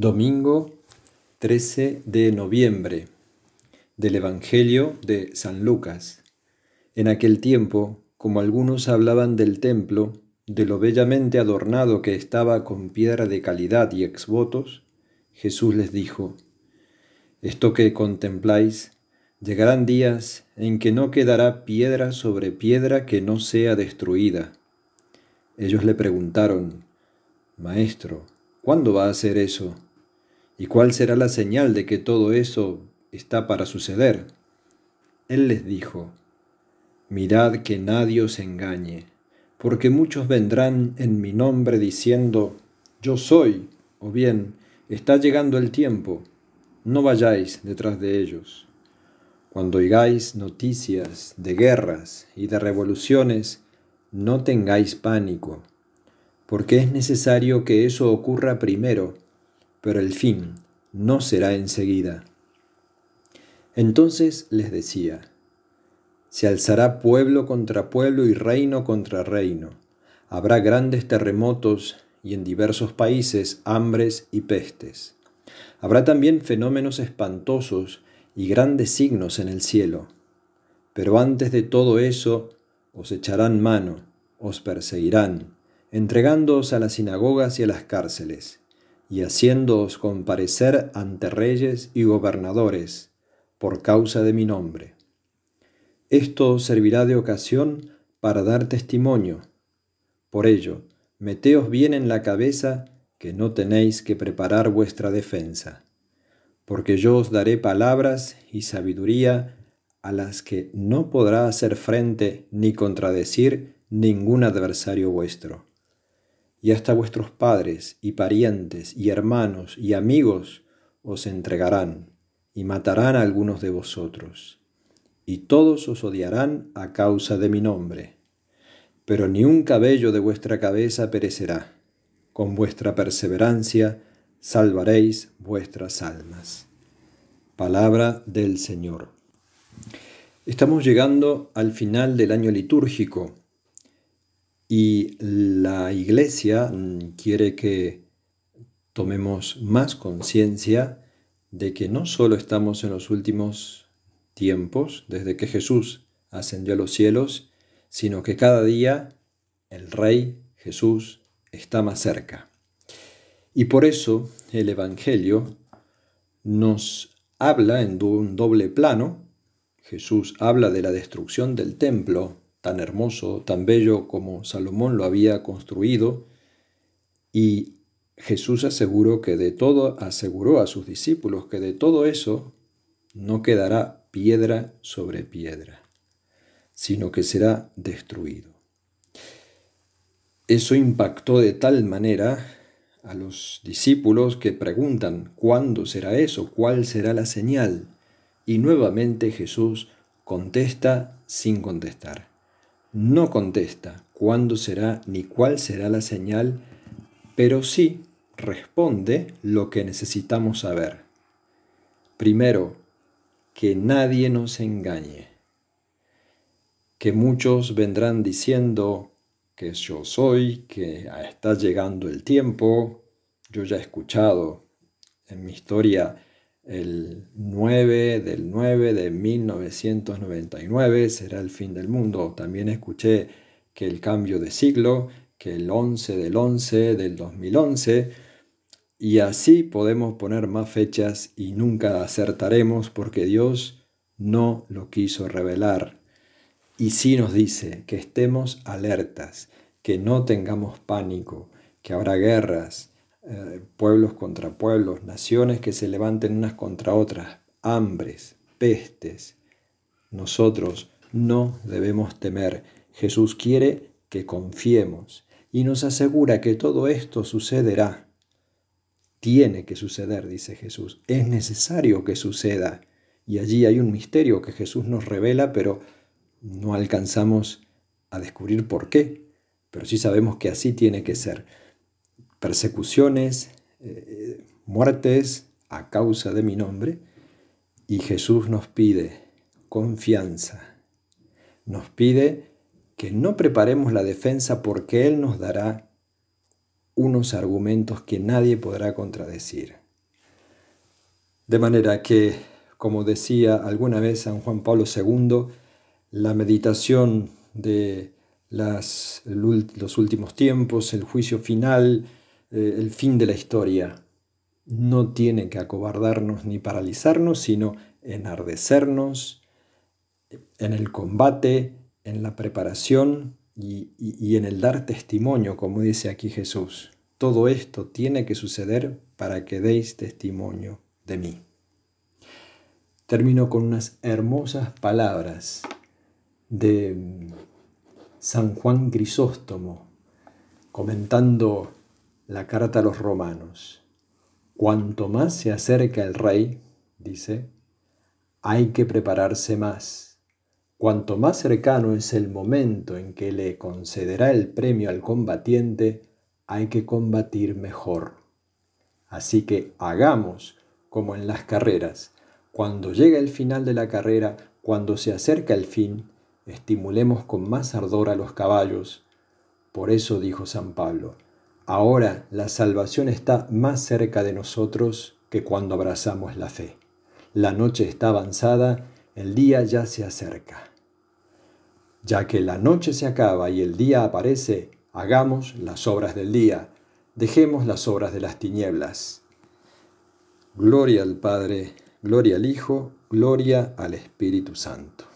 Domingo 13 de noviembre del Evangelio de San Lucas. En aquel tiempo, como algunos hablaban del templo, de lo bellamente adornado que estaba con piedra de calidad y exvotos, Jesús les dijo, Esto que contempláis, llegarán días en que no quedará piedra sobre piedra que no sea destruida. Ellos le preguntaron, Maestro, ¿cuándo va a ser eso? ¿Y cuál será la señal de que todo eso está para suceder? Él les dijo, Mirad que nadie os engañe, porque muchos vendrán en mi nombre diciendo, Yo soy, o bien, está llegando el tiempo, no vayáis detrás de ellos. Cuando oigáis noticias de guerras y de revoluciones, no tengáis pánico, porque es necesario que eso ocurra primero pero el fin no será enseguida. Entonces les decía, se alzará pueblo contra pueblo y reino contra reino. Habrá grandes terremotos y en diversos países hambres y pestes. Habrá también fenómenos espantosos y grandes signos en el cielo. Pero antes de todo eso os echarán mano, os perseguirán, entregándoos a las sinagogas y a las cárceles y haciéndoos comparecer ante reyes y gobernadores por causa de mi nombre. Esto servirá de ocasión para dar testimonio. Por ello, meteos bien en la cabeza que no tenéis que preparar vuestra defensa, porque yo os daré palabras y sabiduría a las que no podrá hacer frente ni contradecir ningún adversario vuestro y hasta vuestros padres y parientes y hermanos y amigos os entregarán y matarán a algunos de vosotros. Y todos os odiarán a causa de mi nombre. Pero ni un cabello de vuestra cabeza perecerá. Con vuestra perseverancia salvaréis vuestras almas. Palabra del Señor. Estamos llegando al final del año litúrgico y la iglesia mm, quiere que tomemos más conciencia de que no solo estamos en los últimos tiempos, desde que Jesús ascendió a los cielos, sino que cada día el Rey Jesús está más cerca. Y por eso el Evangelio nos habla en un doble plano. Jesús habla de la destrucción del templo tan hermoso, tan bello como Salomón lo había construido, y Jesús aseguró que de todo, aseguró a sus discípulos que de todo eso no quedará piedra sobre piedra, sino que será destruido. Eso impactó de tal manera a los discípulos que preguntan, ¿cuándo será eso? ¿Cuál será la señal? Y nuevamente Jesús contesta sin contestar no contesta cuándo será ni cuál será la señal, pero sí responde lo que necesitamos saber. Primero, que nadie nos engañe, que muchos vendrán diciendo que yo soy, que está llegando el tiempo. Yo ya he escuchado en mi historia el 9 del 9 de 1999 será el fin del mundo. También escuché que el cambio de siglo, que el 11 del 11 del 2011, y así podemos poner más fechas y nunca acertaremos porque Dios no lo quiso revelar. Y sí nos dice que estemos alertas, que no tengamos pánico, que habrá guerras, eh, pueblos contra pueblos, naciones que se levanten unas contra otras, hambres, pestes. Nosotros no debemos temer. Jesús quiere que confiemos y nos asegura que todo esto sucederá. Tiene que suceder, dice Jesús. Es necesario que suceda. Y allí hay un misterio que Jesús nos revela, pero no alcanzamos a descubrir por qué. Pero sí sabemos que así tiene que ser persecuciones, eh, muertes a causa de mi nombre. Y Jesús nos pide confianza, nos pide que no preparemos la defensa porque Él nos dará unos argumentos que nadie podrá contradecir. De manera que, como decía alguna vez San Juan Pablo II, la meditación de los últimos tiempos, el juicio final, eh, el fin de la historia, no tiene que acobardarnos ni paralizarnos, sino enardecernos en el combate, en la preparación y, y en el dar testimonio, como dice aquí Jesús. Todo esto tiene que suceder para que deis testimonio de mí. Termino con unas hermosas palabras de San Juan Crisóstomo comentando la carta a los romanos. Cuanto más se acerca el rey, dice, hay que prepararse más. Cuanto más cercano es el momento en que le concederá el premio al combatiente, hay que combatir mejor. Así que hagamos como en las carreras. Cuando llega el final de la carrera, cuando se acerca el fin, estimulemos con más ardor a los caballos. Por eso dijo San Pablo, Ahora la salvación está más cerca de nosotros que cuando abrazamos la fe. La noche está avanzada, el día ya se acerca. Ya que la noche se acaba y el día aparece, hagamos las obras del día, dejemos las obras de las tinieblas. Gloria al Padre, gloria al Hijo, gloria al Espíritu Santo.